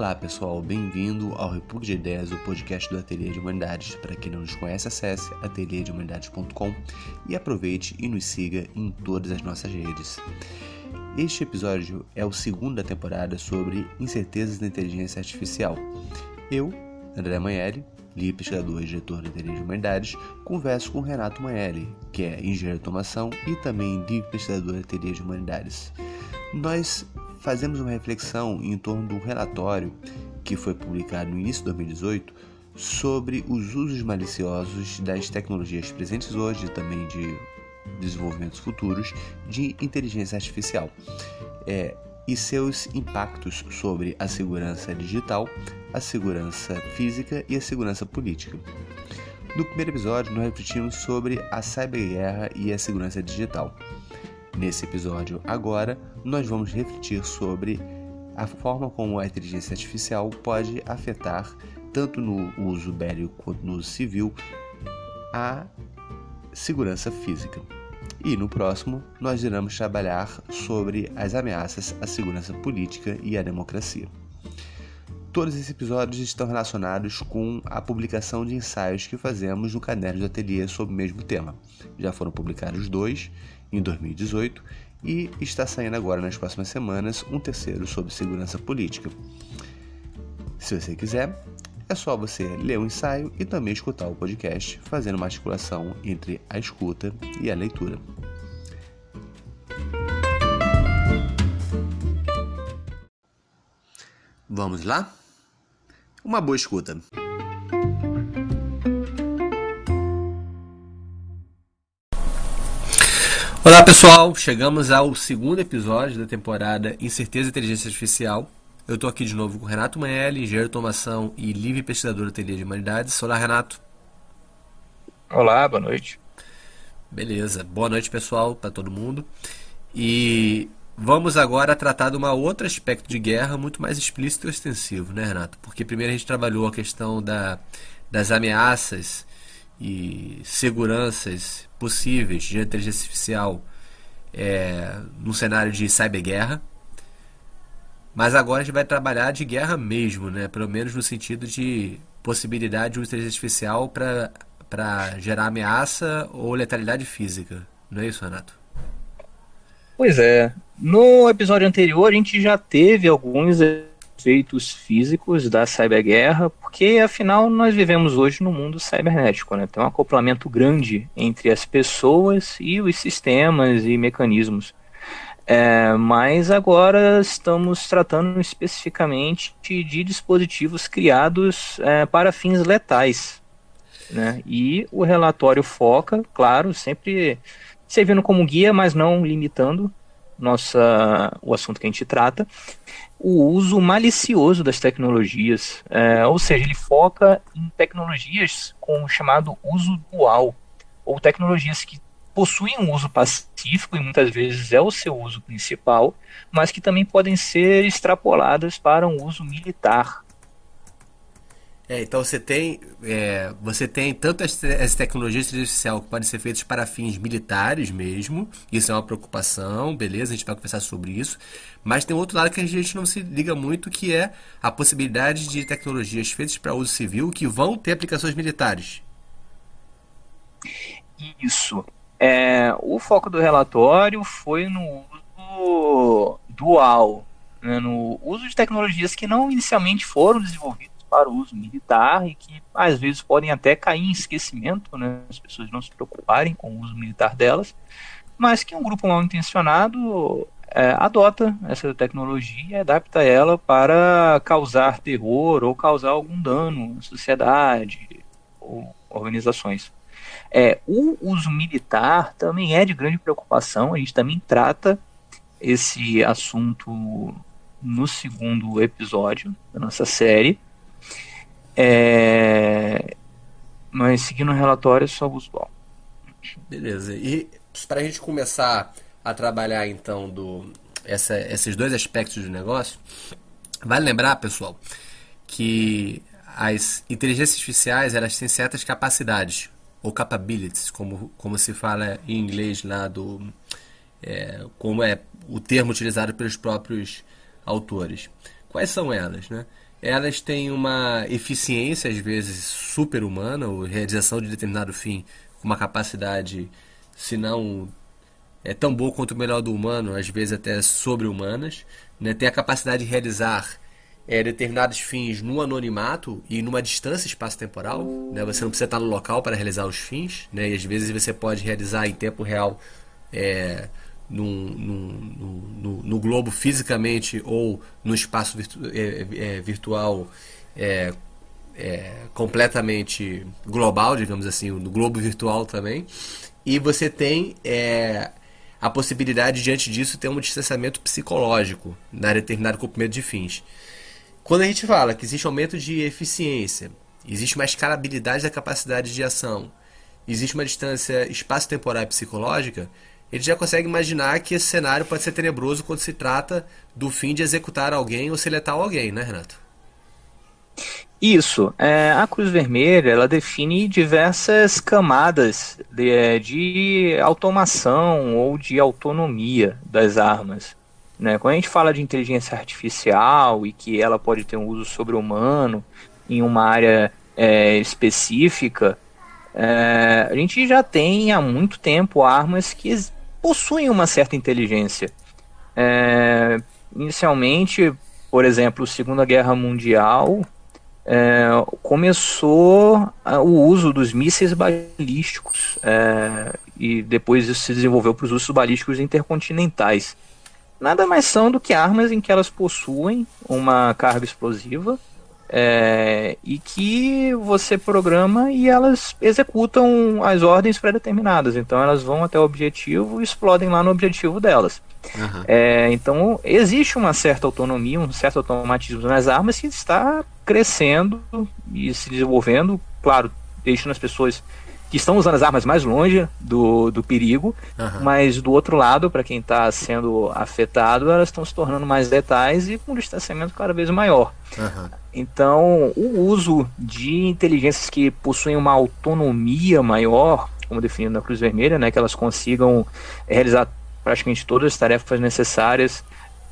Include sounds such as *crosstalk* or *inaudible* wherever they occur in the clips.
Olá pessoal, bem-vindo ao República de Ideias, o podcast do Ateliê de Humanidades. Para quem não nos conhece, acesse ateliêdehumanidades.com e aproveite e nos siga em todas as nossas redes. Este episódio é o segundo da temporada sobre incertezas da inteligência artificial. Eu, André Manelli, livre pesquisador e diretor do Ateliê de Humanidades, converso com Renato Manelli, que é engenheiro de automação e também livre pesquisador do Ateliê de Humanidades. Nós fazemos uma reflexão em torno de um relatório que foi publicado no início de 2018 sobre os usos maliciosos das tecnologias presentes hoje e também de desenvolvimentos futuros de inteligência artificial é, e seus impactos sobre a segurança digital, a segurança física e a segurança política. No primeiro episódio, nós refletimos sobre a cyberguerra e a segurança digital. Nesse episódio, agora, nós vamos refletir sobre a forma como a inteligência artificial pode afetar, tanto no uso bélico quanto no uso civil, a segurança física. E no próximo, nós iremos trabalhar sobre as ameaças à segurança política e à democracia. Todos esses episódios estão relacionados com a publicação de ensaios que fazemos no caderno de ateliê sobre o mesmo tema. Já foram publicados dois em 2018 e está saindo agora nas próximas semanas um terceiro sobre segurança política. Se você quiser, é só você ler o ensaio e também escutar o podcast, fazendo uma articulação entre a escuta e a leitura. Vamos lá? Uma boa escuta. Olá pessoal, chegamos ao segundo episódio da temporada Incerteza e Inteligência Artificial. Eu estou aqui de novo com Renato Manelli, engenheiro de automação e livre pesquisador da Ateliê de Humanidades. Olá Renato. Olá, boa noite. Beleza, boa noite pessoal para todo mundo. E vamos agora tratar de um outro aspecto de guerra muito mais explícito e extensivo, né Renato? Porque primeiro a gente trabalhou a questão da, das ameaças e seguranças possíveis de inteligência artificial é, no cenário de cyberguerra. Mas agora a gente vai trabalhar de guerra mesmo, né? pelo menos no sentido de possibilidade de inteligência artificial para gerar ameaça ou letalidade física. Não é isso, Renato? Pois é. No episódio anterior a gente já teve alguns efeitos físicos da cyberguerra, porque afinal nós vivemos hoje no mundo cibernético, né? Tem um acoplamento grande entre as pessoas e os sistemas e mecanismos. É, mas agora estamos tratando especificamente de dispositivos criados é, para fins letais. Né? E o relatório foca, claro, sempre servindo como guia, mas não limitando nossa, o assunto que a gente trata, o uso malicioso das tecnologias, é, ou seja, ele foca em tecnologias com o chamado uso dual, ou tecnologias que possuem um uso pacífico e muitas vezes é o seu uso principal, mas que também podem ser extrapoladas para um uso militar. É, então você tem, é, você tem tanto as, as tecnologias artificiais que podem ser feitas para fins militares mesmo, isso é uma preocupação, beleza, a gente vai conversar sobre isso, mas tem outro lado que a gente não se liga muito, que é a possibilidade de tecnologias feitas para uso civil que vão ter aplicações militares. Isso. É, o foco do relatório foi no uso dual, né, no uso de tecnologias que não inicialmente foram desenvolvidas para o uso militar e que às vezes podem até cair em esquecimento, né, as pessoas não se preocuparem com o uso militar delas, mas que um grupo mal intencionado é, adota essa tecnologia e adapta ela para causar terror ou causar algum dano à sociedade ou organizações. É, o uso militar também é de grande preocupação, a gente também trata esse assunto no segundo episódio da nossa série. É... Mas seguindo o relatório, só uso. Beleza. E para a gente começar a trabalhar então do essa, esses dois aspectos do negócio, vale lembrar, pessoal, que as inteligências artificiais elas têm certas capacidades ou capabilities, como, como se fala em inglês lá do é, como é o termo utilizado pelos próprios autores. Quais são elas, né? Elas têm uma eficiência, às vezes, super-humana, ou realização de determinado fim com uma capacidade, se não é tão boa quanto o melhor do humano, às vezes até sobre-humanas. Né? Tem a capacidade de realizar é, determinados fins no anonimato e numa distância espaço-temporal. Né? Você não precisa estar no local para realizar os fins, né? e às vezes você pode realizar em tempo real é, no, no, globo fisicamente ou no espaço virtu é, é, virtual é, é, completamente global, digamos assim, no globo virtual também. E você tem é, a possibilidade, diante disso, ter um distanciamento psicológico na determinado cumprimento de fins. Quando a gente fala que existe aumento de eficiência, existe uma escalabilidade da capacidade de ação, existe uma distância espaço-temporal e psicológica, ele já consegue imaginar que esse cenário pode ser tenebroso quando se trata do fim de executar alguém ou seletar alguém, né, Renato? Isso. É, a Cruz Vermelha ela define diversas camadas de, é, de, automação ou de autonomia das armas. Né? Quando a gente fala de inteligência artificial e que ela pode ter um uso sobre-humano em uma área é, específica, é, a gente já tem há muito tempo armas que possuem uma certa inteligência. É, inicialmente, por exemplo, Segunda Guerra Mundial é, começou o uso dos mísseis balísticos é, e depois isso se desenvolveu para os usos balísticos intercontinentais. Nada mais são do que armas em que elas possuem uma carga explosiva é, e que você programa e elas executam as ordens pré-determinadas. Então elas vão até o objetivo e explodem lá no objetivo delas. Uhum. É, então existe uma certa autonomia, um certo automatismo nas armas que está crescendo e se desenvolvendo, claro, deixando as pessoas que estão usando as armas mais longe do, do perigo, uhum. mas do outro lado, para quem está sendo afetado, elas estão se tornando mais letais e com um distanciamento cada vez maior. Uhum. Então, o uso de inteligências que possuem uma autonomia maior, como definido na Cruz Vermelha, né, que elas consigam realizar praticamente todas as tarefas necessárias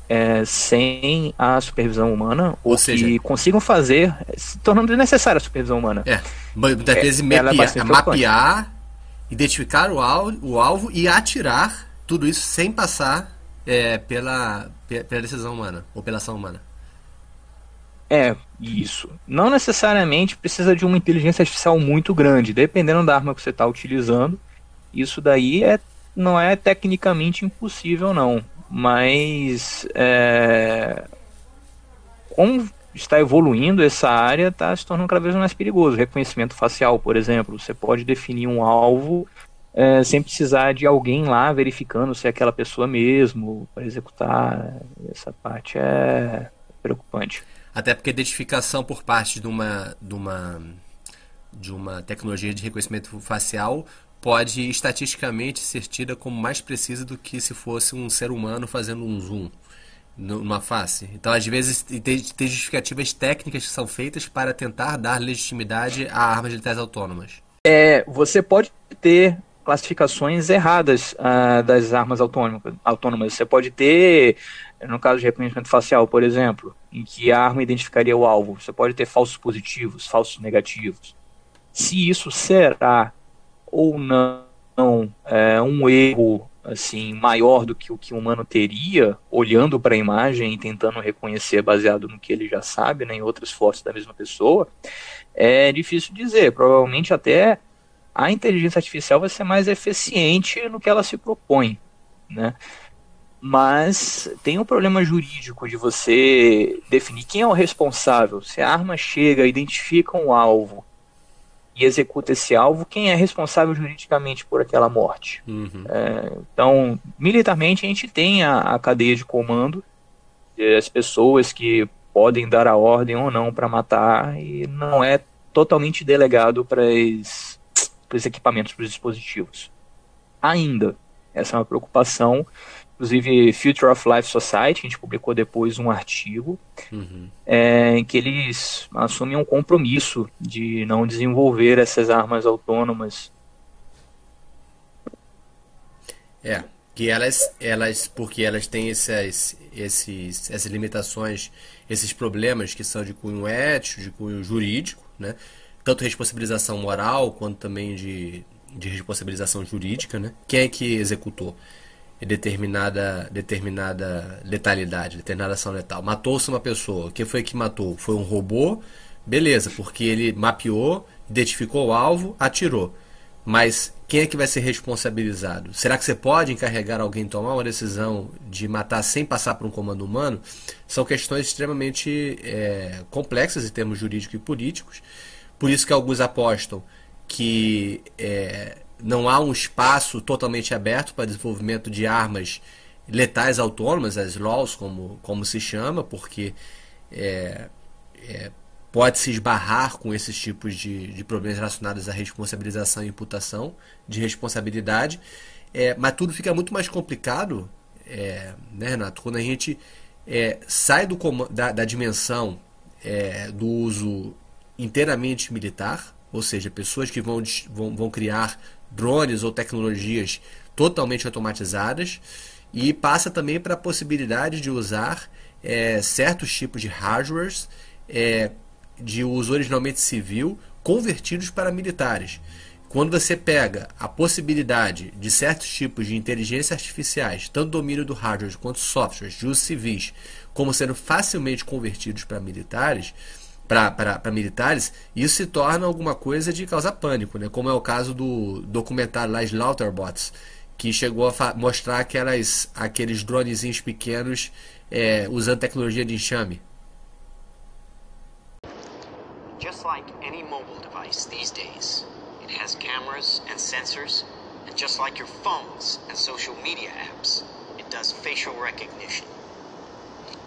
é, sem a supervisão humana, ou, ou seja, que consigam fazer, se tornando desnecessária a supervisão humana. É, muitas é, vezes é mapear, identificar o alvo, o alvo e atirar, tudo isso sem passar é, pela, pela decisão humana, ou pela ação humana. É, isso. Não necessariamente precisa de uma inteligência artificial muito grande, dependendo da arma que você está utilizando. Isso daí é, não é tecnicamente impossível, não mas é, como está evoluindo essa área, está se tornando cada vez mais perigoso. Reconhecimento facial, por exemplo, você pode definir um alvo é, sem precisar de alguém lá verificando se é aquela pessoa mesmo para executar. Essa parte é preocupante. Até porque a identificação por parte de uma, de uma, de uma tecnologia de reconhecimento facial pode estatisticamente ser tida como mais precisa do que se fosse um ser humano fazendo um zoom numa face. Então, às vezes, tem, justificativas técnicas que são feitas para tentar dar legitimidade a armas letais autônomas. É, você pode ter classificações erradas uh, das armas autônomas. Você pode ter, no caso de reconhecimento facial, por exemplo, em que a arma identificaria o alvo, você pode ter falsos positivos, falsos negativos. Se isso será ou não é, um erro assim maior do que o que o humano teria olhando para a imagem e tentando reconhecer baseado no que ele já sabe, né, em outras fotos da mesma pessoa, é difícil dizer. Provavelmente até a inteligência artificial vai ser mais eficiente no que ela se propõe, né? Mas tem um problema jurídico de você definir quem é o responsável. Se a arma chega, identifica um alvo e executa esse alvo, quem é responsável juridicamente por aquela morte. Uhum. É, então, militarmente, a gente tem a, a cadeia de comando, as pessoas que podem dar a ordem ou não para matar, e não é totalmente delegado para os equipamentos, para os dispositivos. Ainda, essa é uma preocupação inclusive Future of Life Society, a gente publicou depois um artigo uhum. é, em que eles assumem um compromisso de não desenvolver essas armas autônomas. É, Que elas, elas, porque elas têm essas, esses, essas limitações, esses problemas que são de cunho ético, de cunho jurídico, né? Tanto responsabilização moral quanto também de, de responsabilização jurídica, né? Quem é que executou determinada, determinada letalidade, determinada ação letal? Matou-se uma pessoa. Quem foi que matou? Foi um robô? Beleza, porque ele mapeou, identificou o alvo, atirou. Mas quem é que vai ser responsabilizado? Será que você pode encarregar alguém tomar uma decisão de matar sem passar por um comando humano? São questões extremamente é, complexas em termos jurídicos e políticos. Por isso que alguns apostam que é, não há um espaço totalmente aberto para desenvolvimento de armas letais autônomas, as laws, como, como se chama, porque é, é, pode se esbarrar com esses tipos de, de problemas relacionados à responsabilização e imputação de responsabilidade. É, mas tudo fica muito mais complicado, é, né, Renato, quando a gente é, sai do, da, da dimensão é, do uso inteiramente militar, ou seja, pessoas que vão, vão, vão criar drones ou tecnologias totalmente automatizadas, e passa também para a possibilidade de usar é, certos tipos de hardwares é, de uso originalmente civil convertidos para militares. Quando você pega a possibilidade de certos tipos de inteligência artificiais, tanto domínio do hardware quanto softwares de uso civis, como sendo facilmente convertidos para militares, para militares, isso se torna alguma coisa de causar pânico, né? como é o caso do documentário lá Slaughterbots, que chegou a mostrar aquelas, aqueles dronezinhos pequenos é, usando tecnologia de enxame. Just like any mobile device these days, it has cameras and sensors, and just like your phones and social media apps, it does facial recognition.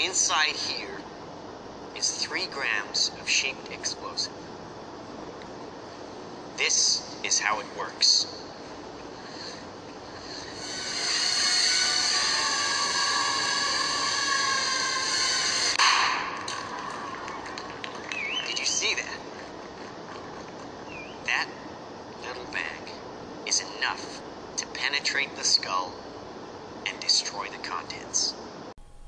Inside here is 3 grams of shaped explosive. This is how it works.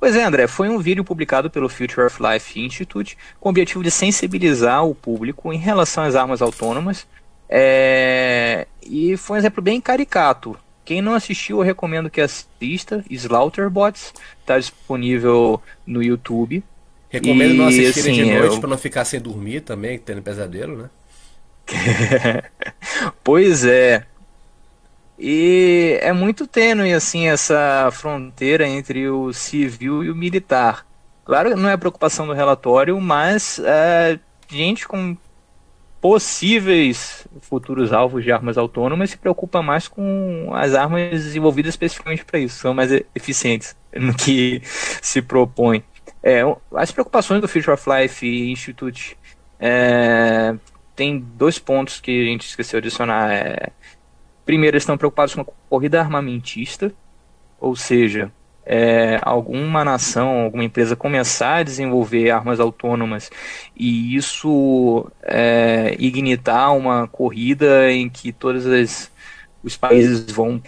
Pois é, André, foi um vídeo publicado pelo Future of Life Institute com o objetivo de sensibilizar o público em relação às armas autônomas. É... E foi um exemplo bem caricato. Quem não assistiu, eu recomendo que assista. Slaughterbots está disponível no YouTube. Recomendo e, não assistir assim, de noite eu... para não ficar sem dormir também, tendo pesadelo, né? *laughs* pois é. E é muito tênue assim essa fronteira entre o civil e o militar. Claro que não é preocupação do relatório, mas é, gente com possíveis futuros alvos de armas autônomas se preocupa mais com as armas desenvolvidas especificamente para isso, são mais eficientes no que *laughs* se propõe. É, as preocupações do Future of Life Institute é, tem dois pontos que a gente esqueceu de adicionar. É, Primeiro, eles estão preocupados com a corrida armamentista, ou seja, é, alguma nação, alguma empresa começar a desenvolver armas autônomas e isso é, ignitar uma corrida em que todos as, os países vão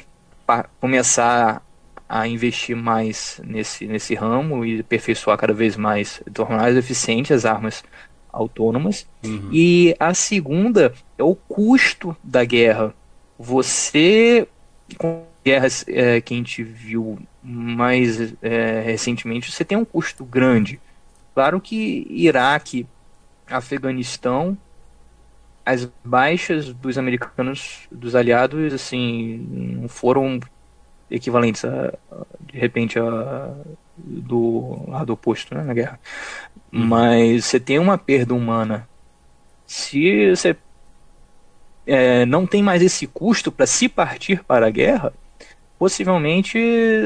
começar a investir mais nesse, nesse ramo e aperfeiçoar cada vez mais, tornar mais eficientes as armas autônomas. Uhum. E a segunda é o custo da guerra você, com guerras é, que a gente viu mais é, recentemente, você tem um custo grande. Claro que Iraque, Afeganistão, as baixas dos americanos, dos aliados, assim, não foram equivalentes a, de repente, a, do lado oposto né, na guerra. Uhum. Mas você tem uma perda humana. Se você é, não tem mais esse custo para se partir para a guerra, possivelmente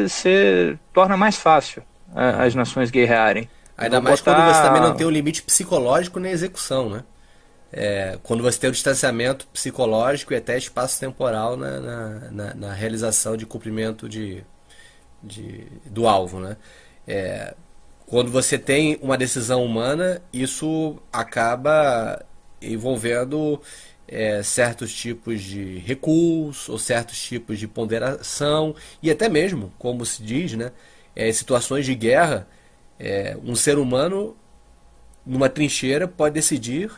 se torna mais fácil a, as nações guerrearem. Ainda mais botar... quando você também não tem o limite psicológico na execução, né? É, quando você tem o distanciamento psicológico e até espaço-temporal na, na, na, na, realização de cumprimento de, de, do alvo, né? É, quando você tem uma decisão humana, isso acaba envolvendo é, certos tipos de recursos ou certos tipos de ponderação e até mesmo, como se diz, né, é, situações de guerra, é, um ser humano numa trincheira pode decidir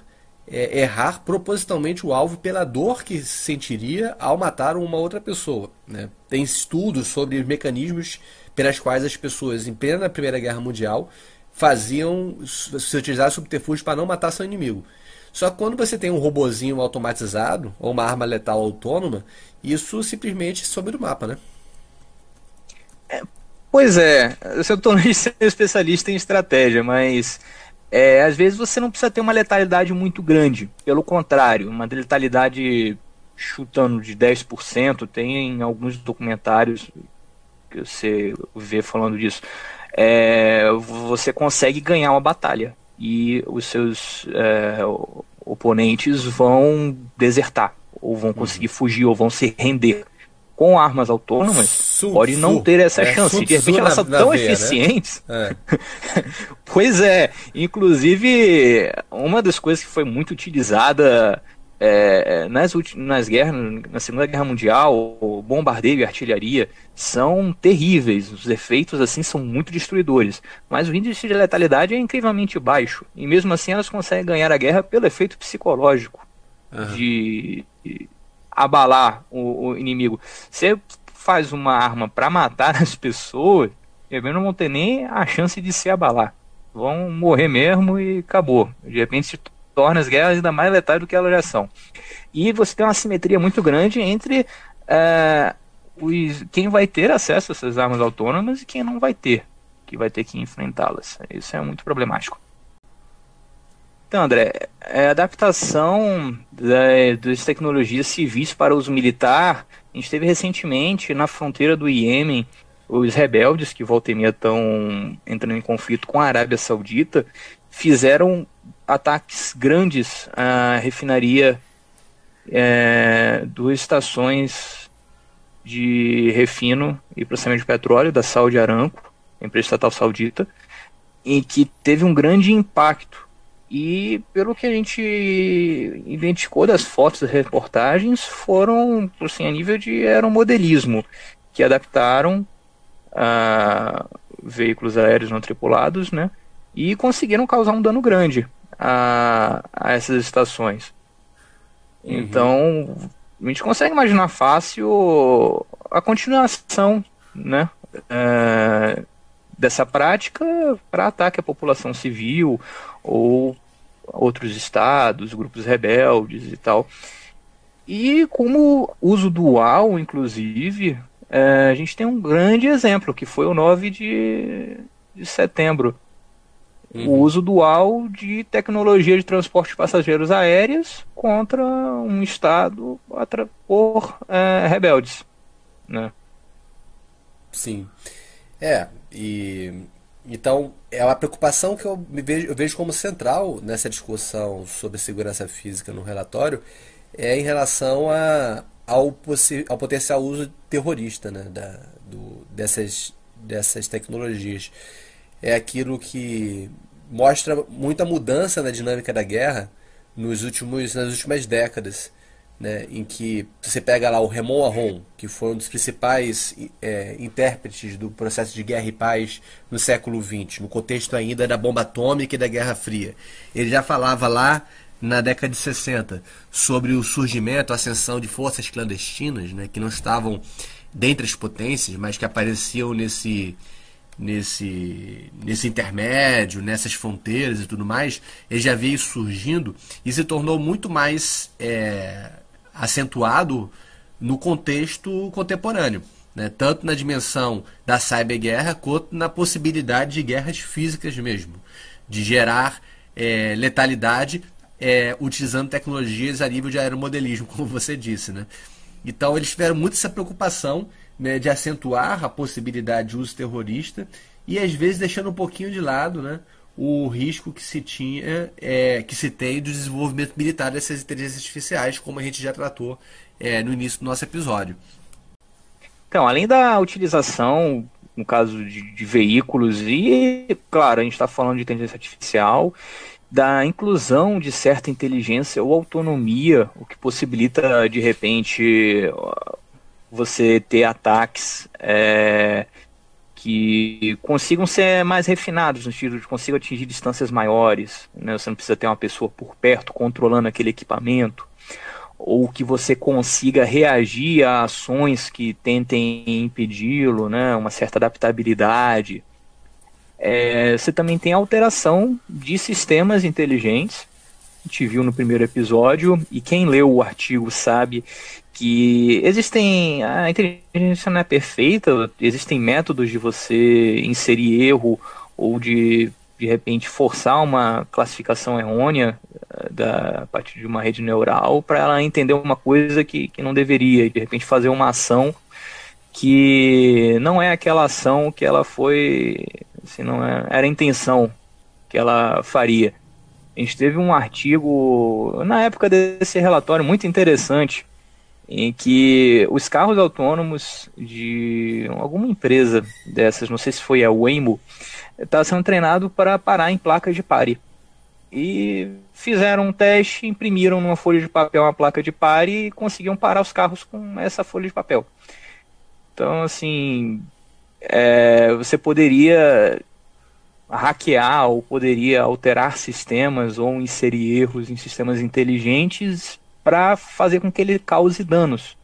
é, errar propositalmente o alvo pela dor que sentiria ao matar uma outra pessoa. Né? Tem estudos sobre os mecanismos pelas quais as pessoas, em plena Primeira Guerra Mundial, faziam se utilizar subterfúgios para não matar seu inimigo. Só que quando você tem um robozinho automatizado ou uma arma letal autônoma, isso simplesmente some do mapa, né? É, pois é, eu *laughs* sendo especialista em estratégia, mas é, às vezes você não precisa ter uma letalidade muito grande. Pelo contrário, uma letalidade chutando de 10%, tem alguns documentários que você vê falando disso. É, você consegue ganhar uma batalha e os seus é, oponentes vão desertar, ou vão conseguir uhum. fugir, ou vão se render com armas autônomas, su, pode não ter essa é, chance. De repente elas são tão veia, né? eficientes. Né? É. *laughs* pois é, inclusive uma das coisas que foi muito utilizada é, nas, nas guerras, na Segunda Guerra Mundial, o bombardeio e artilharia são terríveis. Os efeitos assim são muito destruidores. Mas o índice de letalidade é incrivelmente baixo. E mesmo assim elas conseguem ganhar a guerra pelo efeito psicológico uhum. de abalar o, o inimigo. Você faz uma arma para matar *laughs* as pessoas, eles não vão ter nem a chance de se abalar. Vão morrer mesmo e acabou. De repente se torna as guerras ainda mais letais do que elas já são. E você tem uma simetria muito grande entre é, os, quem vai ter acesso a essas armas autônomas e quem não vai ter, que vai ter que enfrentá-las. Isso é muito problemático. Então, André, é, a adaptação das tecnologias civis para uso militar, a gente teve recentemente na fronteira do Iêmen os rebeldes, que volta meia estão entrando em conflito com a Arábia Saudita, fizeram ataques grandes à refinaria, é, duas estações de refino e processamento de petróleo da Saudi Aramco, empresa estatal saudita, em que teve um grande impacto e pelo que a gente identificou das fotos e reportagens, foram assim, a nível de aeromodelismo, que adaptaram a veículos aéreos não tripulados, né? E conseguiram causar um dano grande a, a essas estações. Uhum. Então, a gente consegue imaginar fácil a continuação, né? É, dessa prática para ataque à população civil ou outros estados, grupos rebeldes e tal. E como uso dual, inclusive, é, a gente tem um grande exemplo, que foi o 9 de, de setembro. Uhum. O uso dual de tecnologia de transporte de passageiros aéreos contra um estado por é, rebeldes. Né? Sim. É, e então, é uma preocupação que eu, vejo, eu vejo como central nessa discussão sobre segurança física no relatório, é em relação a, ao, ao potencial uso terrorista né, da, do, dessas, dessas tecnologias. É aquilo que mostra muita mudança na dinâmica da guerra nos últimos, nas últimas décadas né, em que você pega lá o Raymond Aron, que foi um dos principais é, intérpretes do processo de guerra e paz no século XX, no contexto ainda da bomba atômica e da Guerra Fria. Ele já falava lá na década de 60 sobre o surgimento, a ascensão de forças clandestinas, né, que não estavam dentre as potências, mas que apareciam nesse nesse nesse intermédio, nessas fronteiras e tudo mais, ele já veio surgindo e se tornou muito mais é, acentuado no contexto contemporâneo, né? tanto na dimensão da cyberguerra quanto na possibilidade de guerras físicas mesmo, de gerar é, letalidade é, utilizando tecnologias a nível de aeromodelismo, *laughs* como você disse. Né? Então eles tiveram muito essa preocupação né, de acentuar a possibilidade de uso terrorista e às vezes deixando um pouquinho de lado né, o risco que se tinha, é, que se tem do desenvolvimento militar dessas inteligências artificiais, como a gente já tratou é, no início do nosso episódio. Então, além da utilização, no caso de, de veículos, e claro, a gente está falando de inteligência artificial, da inclusão de certa inteligência ou autonomia, o que possibilita de repente você ter ataques é, que consigam ser mais refinados, no sentido de consigam atingir distâncias maiores. Né? Você não precisa ter uma pessoa por perto controlando aquele equipamento ou que você consiga reagir a ações que tentem impedi-lo, né, uma certa adaptabilidade. É, você também tem alteração de sistemas inteligentes, a gente viu no primeiro episódio, e quem leu o artigo sabe que existem. A inteligência não é perfeita, existem métodos de você inserir erro ou de de repente forçar uma classificação errônea eh, da, a partir de uma rede neural para ela entender uma coisa que, que não deveria, e de repente fazer uma ação que não é aquela ação que ela foi, assim, não é, era a intenção que ela faria. A gente teve um artigo na época desse relatório muito interessante em que os carros autônomos de alguma empresa dessas, não sei se foi a Waymo, estava sendo treinado para parar em placas de pare. E fizeram um teste, imprimiram numa folha de papel uma placa de pare e conseguiam parar os carros com essa folha de papel. Então, assim, é, você poderia hackear ou poderia alterar sistemas ou inserir erros em sistemas inteligentes para fazer com que ele cause danos.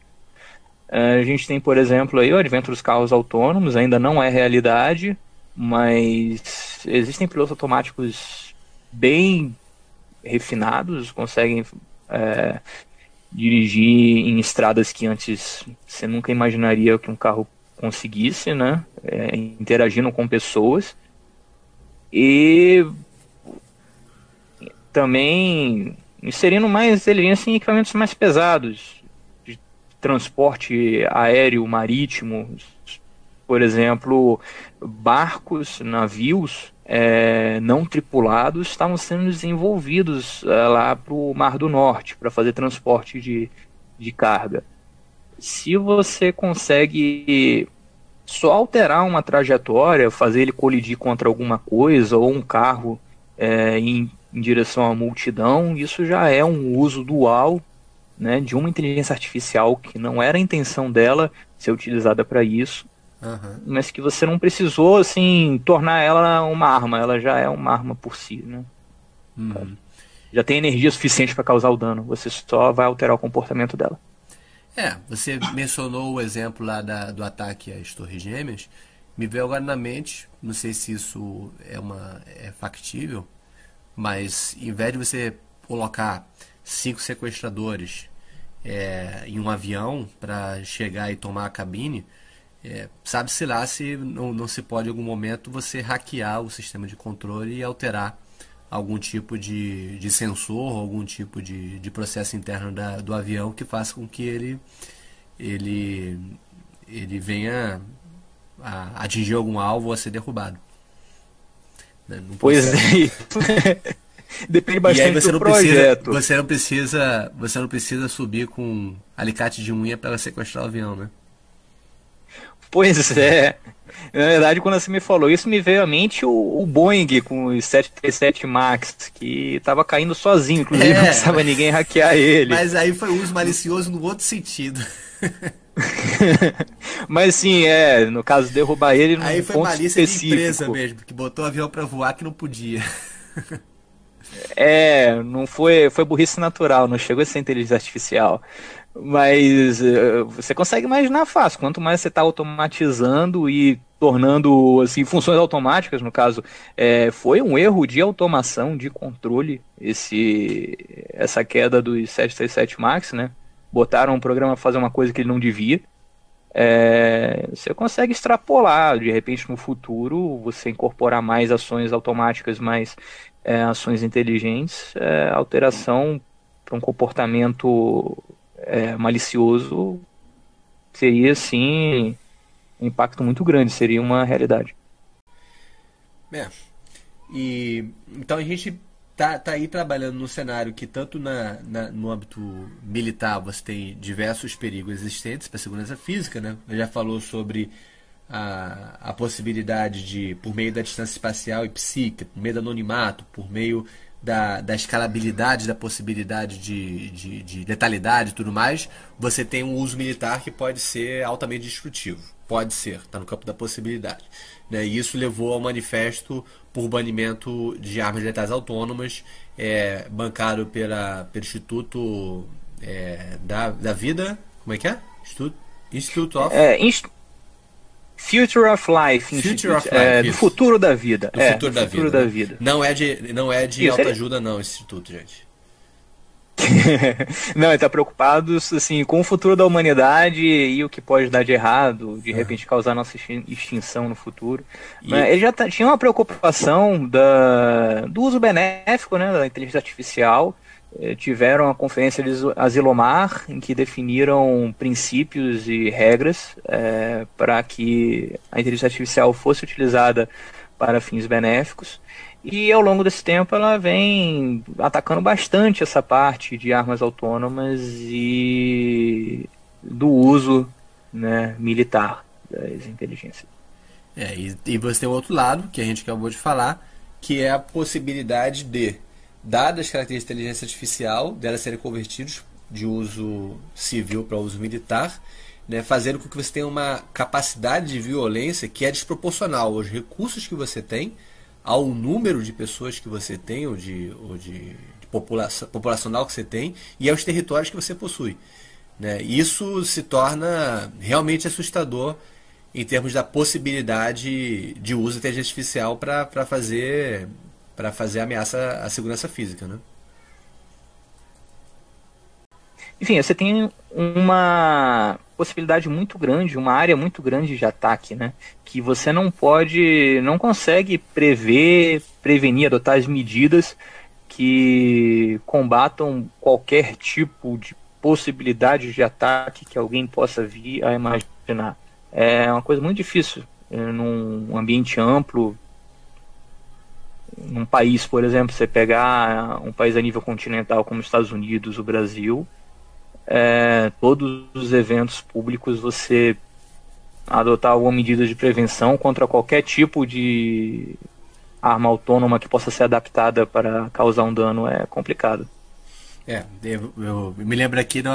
É, a gente tem, por exemplo, aí, o advento dos carros autônomos, ainda não é realidade, mas existem pilotos automáticos bem refinados, conseguem é, dirigir em estradas que antes você nunca imaginaria que um carro conseguisse, né? É, interagindo com pessoas. E também inserindo mais inteligência em equipamentos mais pesados, de transporte aéreo, marítimo, por exemplo, barcos, navios é, não tripulados estavam sendo desenvolvidos é, lá para o Mar do Norte para fazer transporte de, de carga. Se você consegue só alterar uma trajetória, fazer ele colidir contra alguma coisa ou um carro é, em, em direção à multidão, isso já é um uso dual né, de uma inteligência artificial que não era a intenção dela ser utilizada para isso Uhum. Mas que você não precisou, assim, tornar ela uma arma. Ela já é uma arma por si, né? Uhum. Já tem energia suficiente para causar o dano. Você só vai alterar o comportamento dela. É, você mencionou o exemplo lá da, do ataque às Torres Gêmeas. Me veio agora na mente, não sei se isso é, uma, é factível, mas em vez de você colocar cinco sequestradores é, em um avião para chegar e tomar a cabine, é, Sabe-se lá se não, não se pode em algum momento você hackear o sistema de controle e alterar algum tipo de, de sensor, algum tipo de, de processo interno da, do avião que faça com que ele, ele, ele venha a atingir algum alvo ou a ser derrubado. Né? Pois é. *laughs* Depende bastante você do projeto. Precisa, você não precisa, você não precisa subir com alicate de unha para sequestrar o avião, né? Pois é. Na verdade, quando você me falou isso, me veio à mente o, o Boeing com o 737 MAX, que estava caindo sozinho, inclusive é. não precisava ninguém hackear ele. Mas aí foi uso malicioso no outro sentido. *laughs* Mas sim, é, no caso, derrubar ele num Aí foi ponto malícia específico. de empresa mesmo, que botou o avião para voar que não podia. *laughs* É, não foi, foi burrice natural, não chegou a ser inteligência artificial. Mas uh, você consegue imaginar fácil. Quanto mais você está automatizando e tornando assim funções automáticas, no caso, é, foi um erro de automação, de controle, esse essa queda dos 737 Max, né? Botaram um programa para fazer uma coisa que ele não devia. É, você consegue extrapolar, de repente no futuro, você incorporar mais ações automáticas, mais é, ações inteligentes, é, alteração para um comportamento é, malicioso seria sim um impacto muito grande, seria uma realidade. É. E então a gente tá, tá aí trabalhando num cenário que tanto na, na, no âmbito militar você tem diversos perigos existentes para a segurança física, né? Já falou sobre a, a possibilidade de, por meio da distância espacial e psíquica, por meio do anonimato, por meio da, da escalabilidade, da possibilidade de, de, de letalidade e tudo mais, você tem um uso militar que pode ser altamente destrutivo. Pode ser, está no campo da possibilidade. Né? E isso levou ao manifesto por banimento de armas letais autônomas, é, bancado pela, pelo Instituto é, da, da Vida. Como é que é? Instituto, Institute of. É, inst Future of Life, Future of Life é, do futuro da vida. Do é, futuro, da, futuro vida, da né? vida. Não é de, não é de Isso, alta ele- ajuda, não, esse instituto, gente. Não, ele tá preocupado assim, com o futuro da humanidade e o que pode dar de errado, de repente causar nossa extin- extinção no futuro. E- Mas ele já tá- tinha uma preocupação da, do uso benéfico né, da inteligência artificial. Eh, Tiveram a conferência de Asilomar, em que definiram princípios e regras para que a inteligência artificial fosse utilizada para fins benéficos. E ao longo desse tempo ela vem atacando bastante essa parte de armas autônomas e do uso né, militar das inteligências. É, e, e você tem o outro lado, que a gente acabou de falar, que é a possibilidade de, dadas as características de inteligência artificial, delas serem convertidos de uso civil para uso militar, né, fazendo com que você tenha uma capacidade de violência que é desproporcional aos recursos que você tem, ao número de pessoas que você tem, ou de, ou de, de população, populacional que você tem, e aos territórios que você possui. Né? Isso se torna realmente assustador em termos da possibilidade de uso da inteligência artificial para fazer para fazer ameaça à segurança física, né? Enfim, você tem uma possibilidade muito grande, uma área muito grande de ataque, né? Que você não pode, não consegue prever, prevenir, adotar as medidas que combatam qualquer tipo de possibilidade de ataque que alguém possa vir a imaginar. É uma coisa muito difícil é, num ambiente amplo, num país, por exemplo, você pegar um país a nível continental como os Estados Unidos, o Brasil, é, todos os eventos públicos você adotar alguma medida de prevenção contra qualquer tipo de arma autônoma que possa ser adaptada para causar um dano é complicado. É, eu, eu me lembro aqui do,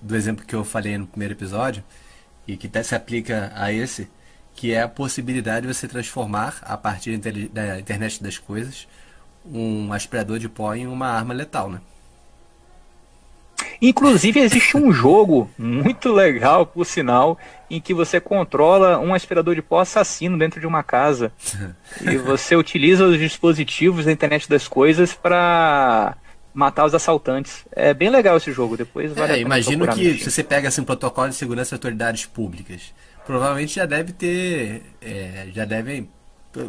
do exemplo que eu falei no primeiro episódio e que até se aplica a esse, que é a possibilidade de você transformar, a partir da internet das coisas, um aspirador de pó em uma arma letal, né? Inclusive existe um jogo muito legal, por sinal, em que você controla um aspirador de pó assassino dentro de uma casa *laughs* e você utiliza os dispositivos da internet das coisas para matar os assaltantes. É bem legal esse jogo. Depois vale É, imagino que se você pega assim, um protocolo de segurança de autoridades públicas, provavelmente já deve ter, é, já devem,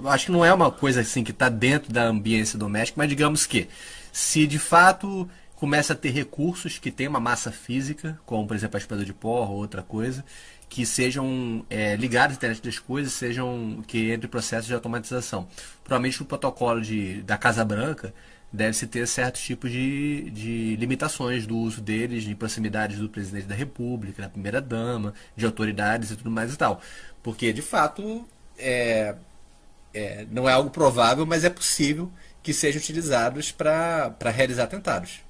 acho que não é uma coisa assim que está dentro da ambiência doméstica, mas digamos que se de fato começa a ter recursos que tem uma massa física, como por exemplo a espada de pó ou outra coisa, que sejam é, ligados à internet das coisas, sejam que entre processos de automatização. Provavelmente no protocolo de, da Casa Branca deve-se ter certos tipos de, de limitações do uso deles, de proximidades do presidente da República, da primeira dama, de autoridades e tudo mais e tal. Porque de fato é, é, não é algo provável, mas é possível que sejam utilizados para realizar atentados.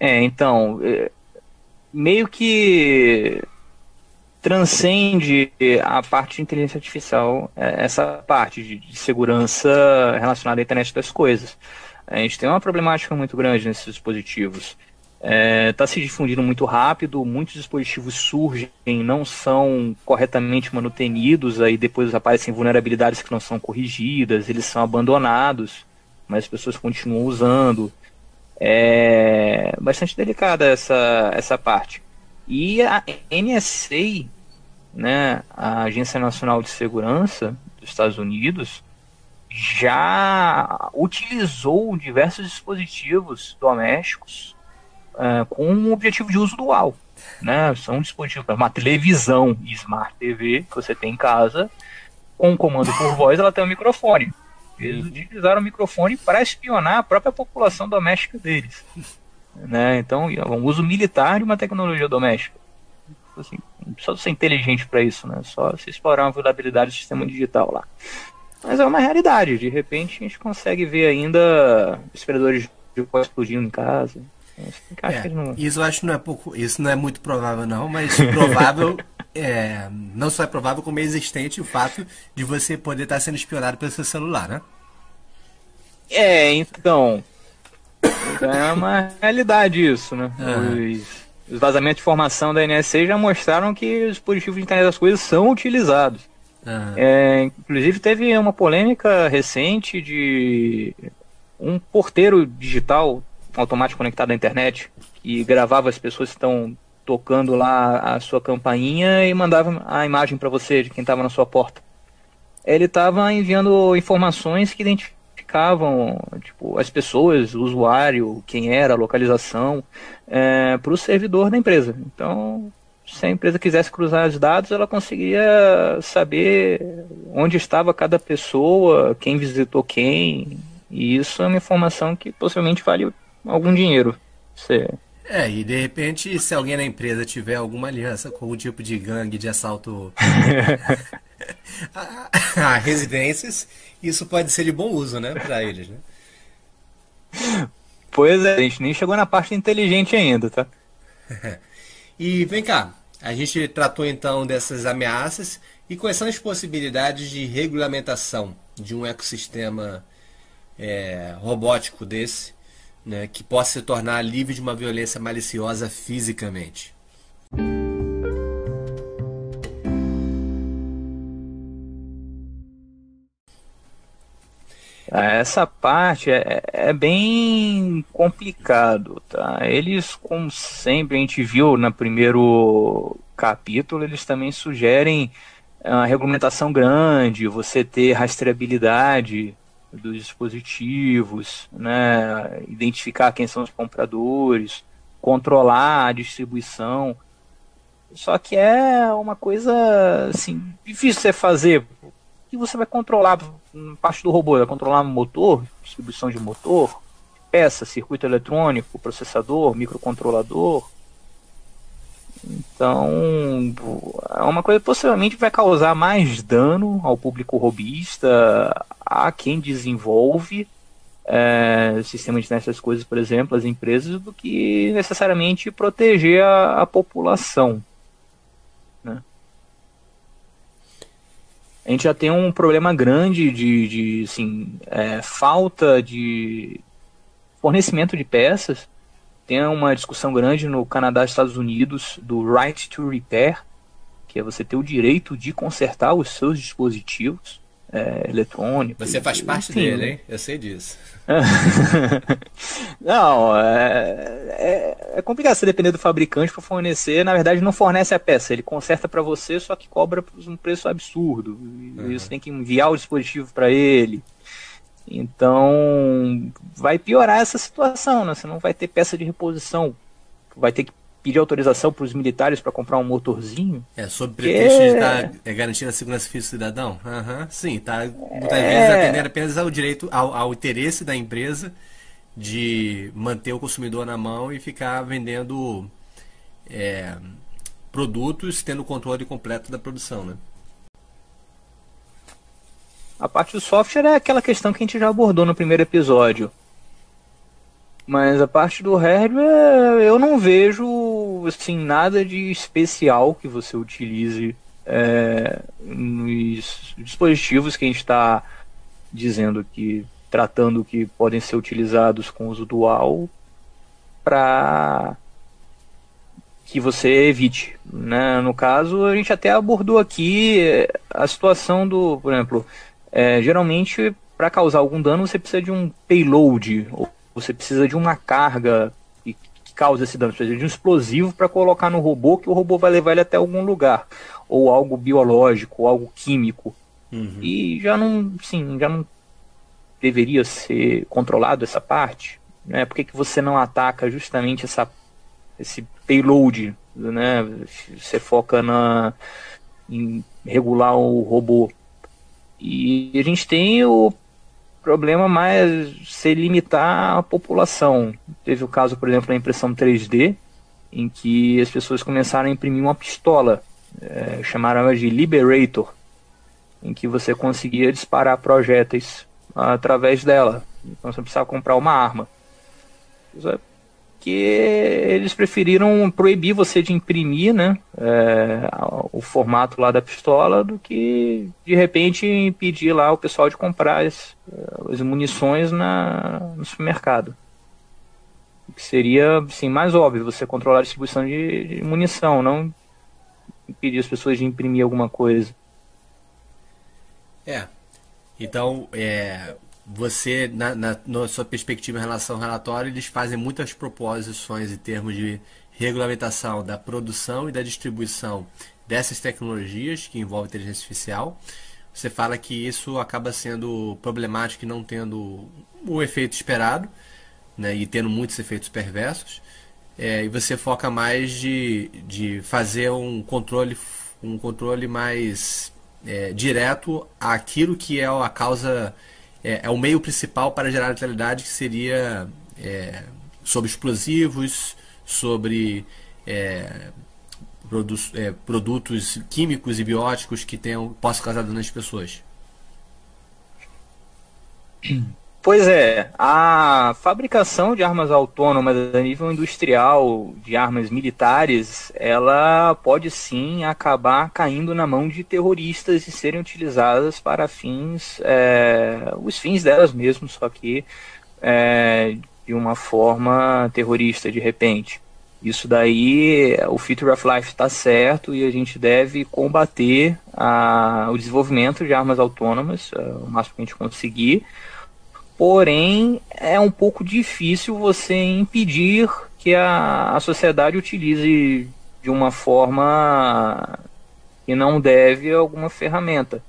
É, então, é, meio que transcende a parte de inteligência artificial, é, essa parte de, segurança relacionada à internet das coisas. A gente tem uma problemática muito grande nesses dispositivos. Está se difundindo muito rápido, muitos dispositivos surgem, não são corretamente manutenidos, aí depois aparecem vulnerabilidades que não são corrigidas, eles são abandonados, mas as pessoas continuam usando. É bastante delicada essa, essa parte. E a NSA, né, a Agência Nacional de Segurança dos Estados Unidos, já utilizou diversos dispositivos domésticos uh, com um objetivo de uso dual. Né? São dispositivos, uma televisão Smart TV que você tem em casa, com comando por voz, ela tem um microfone. Eles utilizaram o microfone para espionar a própria população doméstica deles. *laughs* Né? Então, é um uso militar de uma tecnologia doméstica. Assim, não precisa ser inteligente para isso, né? Só se explorar uma vulnerabilidade do sistema digital lá. Mas é uma realidade. De repente a gente consegue ver ainda esperadores de pó explodindo em casa. É, não... Isso eu acho não é pouco. Isso não é muito provável, não, mas provável. *laughs* é, não só é provável, como é existente o fato de você poder estar sendo espionado pelo seu celular, né? É, então. É uma realidade isso, né? Uhum. Os, os vazamentos de informação da NSA já mostraram que os dispositivos de internet das coisas são utilizados. Uhum. É, inclusive teve uma polêmica recente de um porteiro digital automático conectado à internet que gravava as pessoas que estão tocando lá a sua campainha e mandava a imagem para você de quem estava na sua porta. Ele estava enviando informações que identificavam tipo, as pessoas, o usuário, quem era, a localização, é, para o servidor da empresa. Então, se a empresa quisesse cruzar os dados, ela conseguiria saber onde estava cada pessoa, quem visitou quem. E isso é uma informação que possivelmente vale algum dinheiro. Você... É, e de repente, se alguém na empresa tiver alguma aliança com algum tipo de gangue de assalto *laughs* a, a, residências, isso pode ser de bom uso, né, para eles, né? Pois é, a gente nem chegou na parte inteligente ainda, tá? *laughs* e vem cá, a gente tratou então dessas ameaças e quais são as possibilidades de regulamentação de um ecossistema é, robótico desse né, que possa se tornar livre de uma violência maliciosa fisicamente. Essa parte é, é, bem complicado, tá? Eles, como sempre a gente viu no primeiro capítulo, eles também sugerem uma regulamentação grande, você ter rastreabilidade dos dispositivos, né, identificar quem são os compradores, controlar a distribuição. Só que é uma coisa assim, difícil você fazer. Que você vai controlar parte do robô? Vai controlar motor, distribuição de motor, peça, circuito eletrônico, processador, microcontrolador. Então, é uma coisa que possivelmente vai causar mais dano ao público robista, a quem desenvolve é, sistema de internet das coisas, por exemplo, as empresas, do que necessariamente proteger a, a população. Né? A gente já tem um problema grande de, de assim, é, falta de fornecimento de peças tem uma discussão grande no Canadá e Estados Unidos do right to repair, que é você ter o direito de consertar os seus dispositivos é, eletrônicos. Você faz parte enfim, dele, hein? Eu sei disso. *laughs* não, é, é, é, complicado você depender do fabricante para fornecer. Na verdade, não fornece a peça, ele conserta para você, só que cobra um preço absurdo. E uhum. você tem que enviar o dispositivo para ele. Então, vai piorar essa situação, né? Você não vai ter peça de reposição. Vai ter que pedir autorização para os militares para comprar um motorzinho. É, sob pretexto de estar tá, é, garantindo a segurança física do cidadão? Uhum, sim, tá muitas é... vezes atendendo apenas ao direito, ao, ao interesse da empresa de manter o consumidor na mão e ficar vendendo é, produtos tendo controle completo da produção, né? A parte do software é aquela questão que a gente já abordou no primeiro episódio. Mas a parte do hardware eu não vejo assim nada de especial que você utilize é, nos dispositivos que a gente está dizendo que tratando que podem ser utilizados com uso dual para que você evite. Né? No caso, a gente até abordou aqui a situação do, por exemplo, é, geralmente, para causar algum dano, você precisa de um payload, ou você precisa de uma carga que, que causa esse dano, você precisa de um explosivo para colocar no robô, que o robô vai levar ele até algum lugar, ou algo biológico, ou algo químico. Uhum. E já não, sim, já não deveria ser controlado essa parte. Né? Por que, que você não ataca justamente essa, esse payload? Né? Você foca na, em regular o robô e a gente tem o problema mais se limitar à população. Teve o caso, por exemplo, da impressão 3D, em que as pessoas começaram a imprimir uma pistola, é, chamaram de Liberator. em que você conseguia disparar projéteis através dela. Então você precisava comprar uma arma. Que eles preferiram proibir você de imprimir né, é, o formato lá da pistola do que de repente impedir lá o pessoal de comprar as, as munições na, no supermercado. Que seria assim, mais óbvio você controlar a distribuição de, de munição, não impedir as pessoas de imprimir alguma coisa. É. Então, é, você, na, na, na, sua perspectiva em relação ao relatório, eles fazem muitas proposições em termos de regulamentação da produção e da distribuição dessas tecnologias que envolvem inteligência artificial. Você fala que isso acaba sendo problemático e não tendo o efeito esperado, né, e tendo muitos efeitos perversos. É, e você foca mais de, de fazer um controle, um controle mais é, direto àquilo que é a causa é, é o meio principal para gerar letalidade, que seria é, sobre explosivos, sobre é, produ é, produtos químicos e bióticos que tenham, possam causar dano às pessoas. *clears throat* Pois é, a fabricação de armas autônomas a nível industrial, de armas militares, ela pode sim acabar caindo na mão de terroristas e serem utilizadas para fins, é, os fins delas mesmas, só que é, de uma forma terrorista de repente. Isso daí, o Future of Life está certo e a gente deve combater a, o desenvolvimento de armas autônomas é, o máximo que a gente conseguir Porém, é um pouco difícil você impedir que a, a sociedade utilize de uma forma que não deve alguma ferramenta.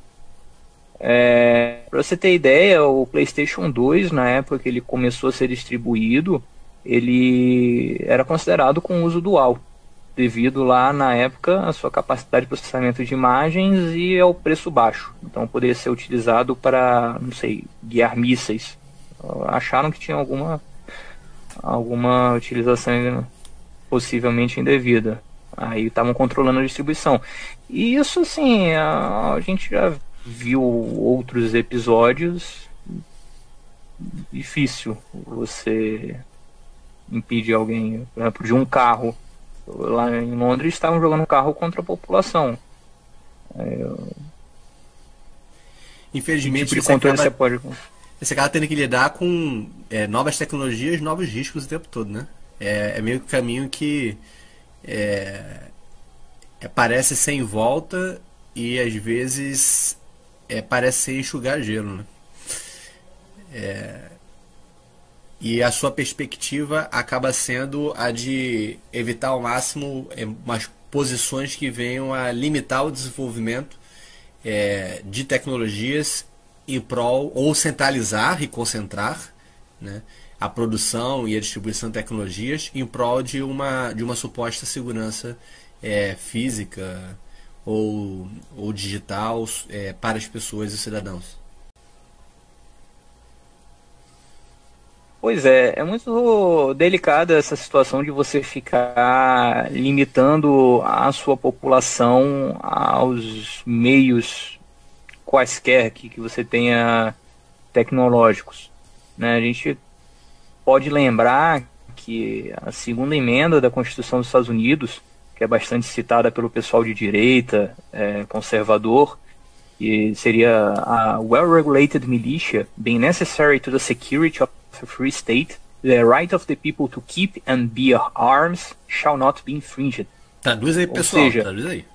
É, Para você ter ideia, o PlayStation 2, na época que ele começou a ser distribuído, ele era considerado com uso dual, devido lá na época à sua capacidade de processamento de imagens e ao preço baixo. Então poderia ser utilizado para, não sei, guiar mísseis acharam que tinha alguma alguma utilização possivelmente indevida. Aí estavam controlando a distribuição. E isso, assim, a, a, gente já viu outros episódios. Difícil você impedir alguém, por exemplo, de um carro. Lá em Londres estavam jogando carro contra a população. Eu... Infelizmente, tipo de controle acaba... você pode você acaba tendo que lidar com é, novas tecnologias, novos riscos o tempo todo, né? É, é meio que o caminho que é, é, parece sem volta e às vezes é, parece enxugar gelo, né? É, e a sua perspectiva acaba sendo a de evitar ao máximo umas posições que venham a limitar o desenvolvimento é, de tecnologias em prol ou centralizar e concentrar né, a produção e a distribuição de tecnologias em prol de uma, de uma suposta segurança é, física ou, ou digital é, para as pessoas e cidadãos. Pois é, é muito delicada essa situação de você ficar limitando a sua população aos meios quaisquer que, que você tenha tecnológicos. Né? A gente pode lembrar que a segunda emenda da Constituição dos Estados Unidos, que é bastante citada pelo pessoal de direita, é, conservador, e seria a well-regulated militia being necessary to the security of a free state, the right of the people to keep and bear arms shall not be infringed. Traduz aí, pessoal, seja, traduz aí.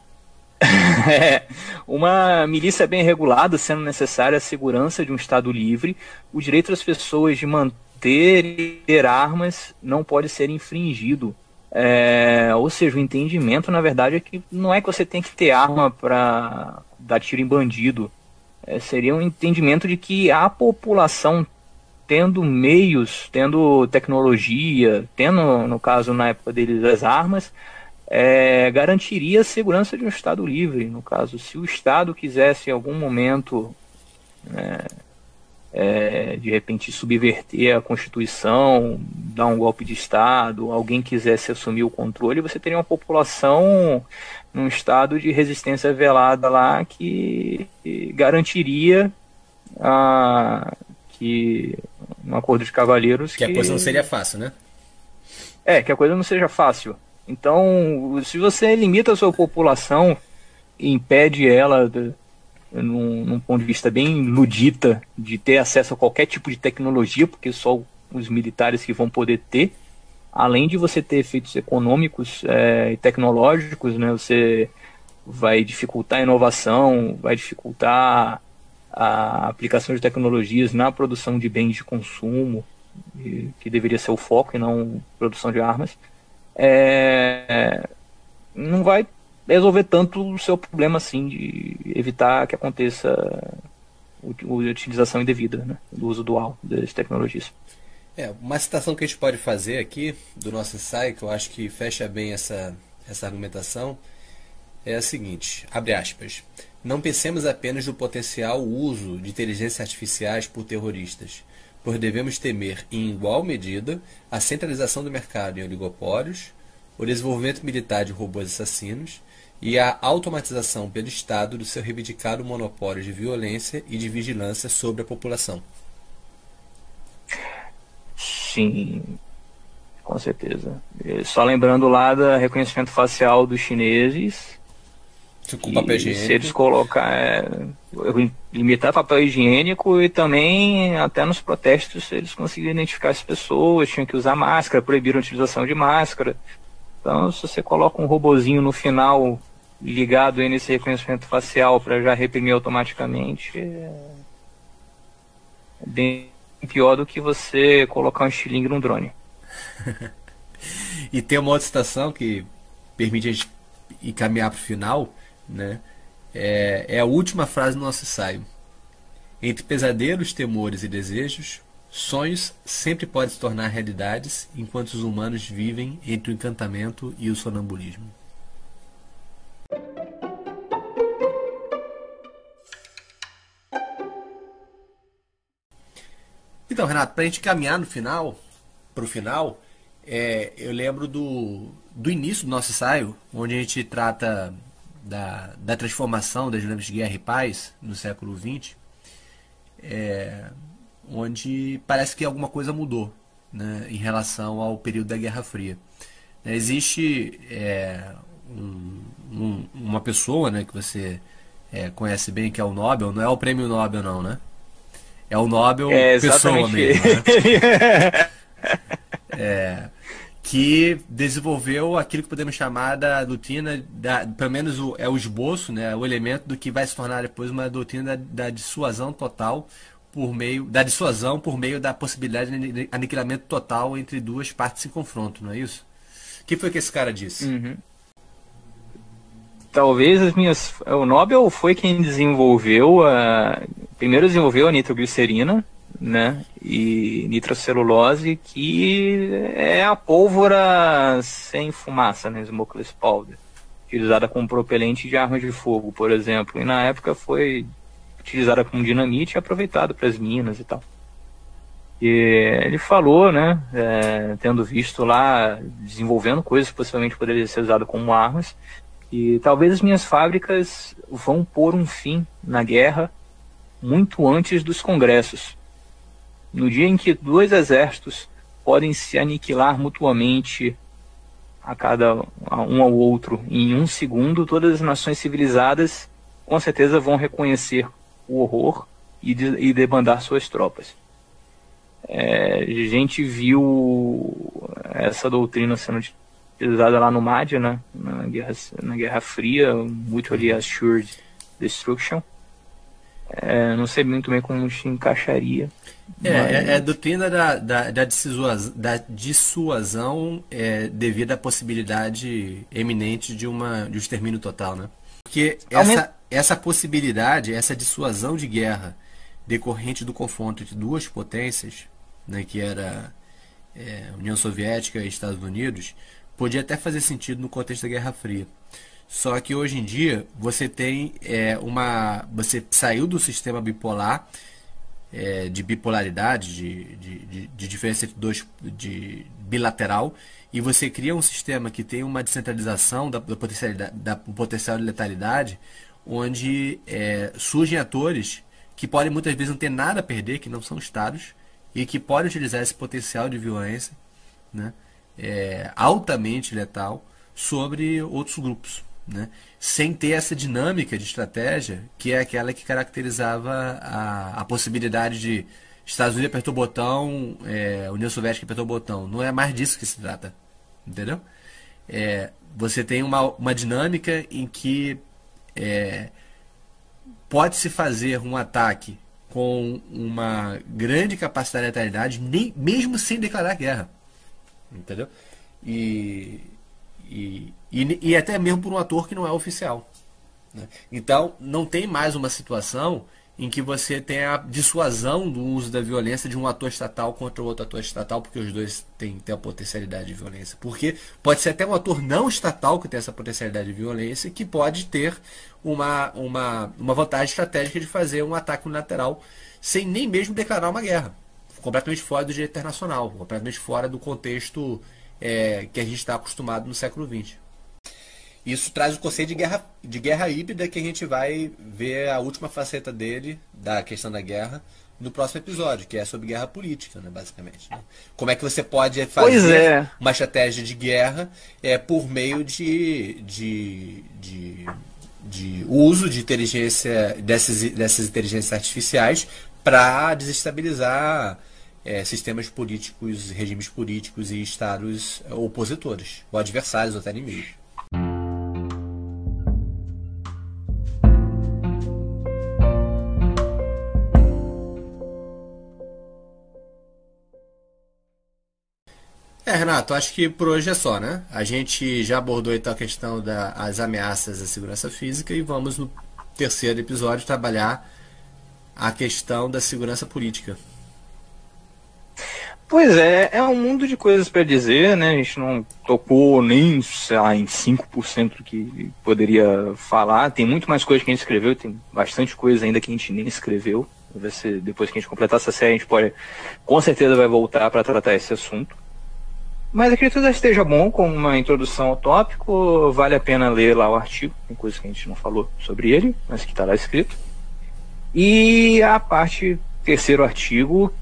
*laughs* É, uma milícia bem regulada, sendo necessária a segurança de um Estado livre, o direito das pessoas de manter e ter armas não pode ser infringido. É, ou seja, o entendimento, na verdade, é que não é que você tem que ter arma para dar tiro em bandido. É, seria um entendimento de que a população tendo meios, tendo tecnologia, tendo, no caso, na época deles, as armas, é, garantiria a segurança de um Estado livre. No caso, se o Estado quisesse em algum momento né, é, de repente subverter a Constituição, dar um golpe de Estado, alguém quisesse assumir o controle, você teria uma população num estado de resistência velada lá que garantiria a, que um acordo de cavalheiros que, que a coisa não seria fácil, né? É, que a coisa não seja fácil. Então, se você limita a sua população e impede ela de, num, num, ponto de vista bem ludita de ter acesso a qualquer tipo de tecnologia, porque só os militares que vão poder ter, além de você ter efeitos econômicos é, e tecnológicos, né, você vai dificultar a inovação, vai dificultar a aplicação de tecnologias na produção de bens de consumo, que deveria ser o foco e não produção de armas, é, não vai resolver tanto o seu problema assim de evitar que aconteça a utilização indevida né, do uso dual das tecnologias. É, uma citação que a gente pode fazer aqui do nosso ensaio, que eu acho que fecha bem essa, essa argumentação, é a seguinte, abre aspas, não pensemos apenas no potencial uso de inteligências artificiais por terroristas, pois devemos temer, em igual medida, a centralização do mercado em oligopólios, o desenvolvimento militar de robôs assassinos e a automatização pelo Estado do seu reivindicado monopólio de violência e de vigilância sobre a população. Sim, com certeza. Só lembrando lá do reconhecimento facial dos chineses. Com papel higiênico. Se eles colocar. É, limitar papel higiênico e também, até nos protestos, eles conseguiram identificar as pessoas, tinham que usar máscara, proibiram a utilização de máscara. Então, se você coloca um robozinho no final ligado aí nesse reconhecimento facial para já reprimir automaticamente, é bem pior do que você colocar um estilingue num drone. *laughs* e tem uma outra citação que permite a gente encaminhar para o final, né? É, é a última frase do nosso ensaio. Entre pesadelos, temores e desejos, Sonhos sempre podem se tornar realidades enquanto os humanos vivem entre o encantamento e o sonambulismo. Então, Renato, para a gente caminhar no final, para o final, é, eu lembro do, do início do nosso ensaio, onde a gente trata da, da transformação das dinâmicas de guerra e paz no século XX. É, onde parece que alguma coisa mudou né, em relação ao período da Guerra Fria. Né, existe é, um, um, uma pessoa né, que você é, conhece bem, que é o Nobel, não é o prêmio Nobel não, né? É o Nobel é pessoa mesmo. Né? *laughs* é, que desenvolveu aquilo que podemos chamar da doutrina, da, pelo menos o, é o esboço, né, o elemento do que vai se tornar depois uma doutrina da, da dissuasão total, por meio da dissuasão por meio da possibilidade de aniquilamento total entre duas partes em confronto, não é isso? O que foi que esse cara disse? Uhum. Talvez as minhas. O Nobel foi quem desenvolveu a. Primeiro desenvolveu a nitroglicerina, né? E nitrocelulose, que é a pólvora sem fumaça, né? Smokeless powder. Utilizada como propelente de armas de fogo, por exemplo. E na época foi utilizada como dinamite e aproveitada para as minas e tal. E ele falou, né, é, tendo visto lá, desenvolvendo coisas que possivelmente poderiam ser usadas como armas, e talvez as minhas fábricas vão pôr um fim na guerra muito antes dos congressos. No dia em que dois exércitos podem se aniquilar mutuamente a cada um ao outro em um segundo, todas as nações civilizadas com certeza vão reconhecer o horror e, de, e debandar suas tropas. É, a gente viu essa doutrina sendo utilizada lá no MAD, né, na, Guerra, na Guerra Fria, Mutually Assured Destruction. É, não sei muito bem como se encaixaria. É, mas... é, é, a doutrina da, da, da, dissuasão, da dissuasão é, devido à possibilidade eminente de, uma, de um extermínio total, né? Porque essa, essa possibilidade, essa dissuasão de guerra decorrente do confronto entre duas potências, né, que era é, União Soviética e Estados Unidos, podia até fazer sentido no contexto da Guerra Fria. Só que hoje em dia você tem é, uma. Você saiu do sistema bipolar é, de bipolaridade, de, de, de, de, diferença entre dois, de bilateral, e você cria um sistema que tem uma descentralização da, da, potencialidade, da potencial de letalidade, onde é, surgem atores que podem muitas vezes não ter nada a perder, que não são estados, e que podem utilizar esse potencial de violência né, é, altamente letal sobre outros grupos. Né, sem ter essa dinâmica de estratégia que é aquela que caracterizava a, a possibilidade de Estados Unidos apertou o botão, é, União Soviética apertou o botão. Não é mais disso que se trata. Entendeu? É, você tem uma, uma dinâmica em que é, pode-se fazer um ataque com uma grande capacidade de letalidade, nem, mesmo sem declarar guerra. Entendeu? E, e, e, e, até mesmo por um ator que não é oficial. Né? Então, não tem mais uma situação em que você tem a dissuasão do uso da violência de um ator estatal contra outro ator estatal, porque os dois têm, têm a potencialidade de violência. Porque pode ser até um ator não estatal que tem essa potencialidade de violência, que pode ter uma, uma, uma vantagem estratégica de fazer um ataque unilateral sem nem mesmo declarar uma guerra. Completamente fora do direito internacional, completamente fora do contexto é, que a gente está acostumado no século XX. Isso traz o conceito de guerra, de guerra híbrida que a gente vai ver a última faceta dele, da questão da guerra, no próximo episódio, que é sobre guerra política, né, basicamente. Né? Como é que você pode fazer é. uma estratégia de guerra é, por meio de, de, de, de uso de inteligência dessas, dessas inteligências artificiais para desestabilizar é, sistemas políticos, regimes políticos e estados opositores, ou adversários, ou até inimigos. É, Renato, acho que por hoje é só, né? A gente já abordou então a questão das ameaças à segurança física e vamos no terceiro episódio trabalhar a questão da segurança política. Pois é, é um mundo de coisas para dizer, né? A gente não tocou nem, sei lá, em 5% que poderia falar. Tem muito mais coisa que a gente escreveu, tem bastante coisa ainda que a gente nem escreveu. Ver se depois que a gente completar essa série, a gente pode, com certeza vai voltar para tratar esse assunto. Mas acredito que esteja bom com uma introdução ao tópico. Vale a pena ler lá o artigo. Tem coisa que a gente não falou sobre ele, mas que está lá escrito. E a parte terceiro artigo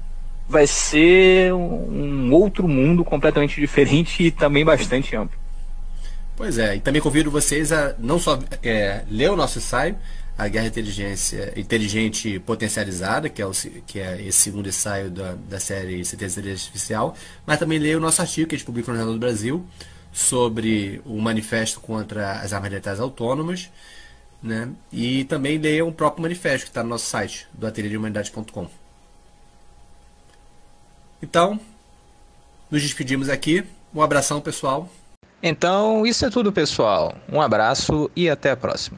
vai ser um outro mundo completamente diferente e também bastante amplo. Pois é, e também convido vocês a não só é, ler o nosso ensaio, a Guerra Inteligência, Inteligente Potencializada, que é, o, que é esse segundo ensaio da, da série Certeza Artificial, mas também leia o nosso artigo que a gente publicou no Jornal do Brasil sobre o manifesto contra as armas letais autônomas, né? e também leia o próprio manifesto que está no nosso site, do ateliêdehumanidade.com. Então, nos despedimos aqui. Um abração, pessoal. Então, isso é tudo, pessoal. Um abraço e até a próxima.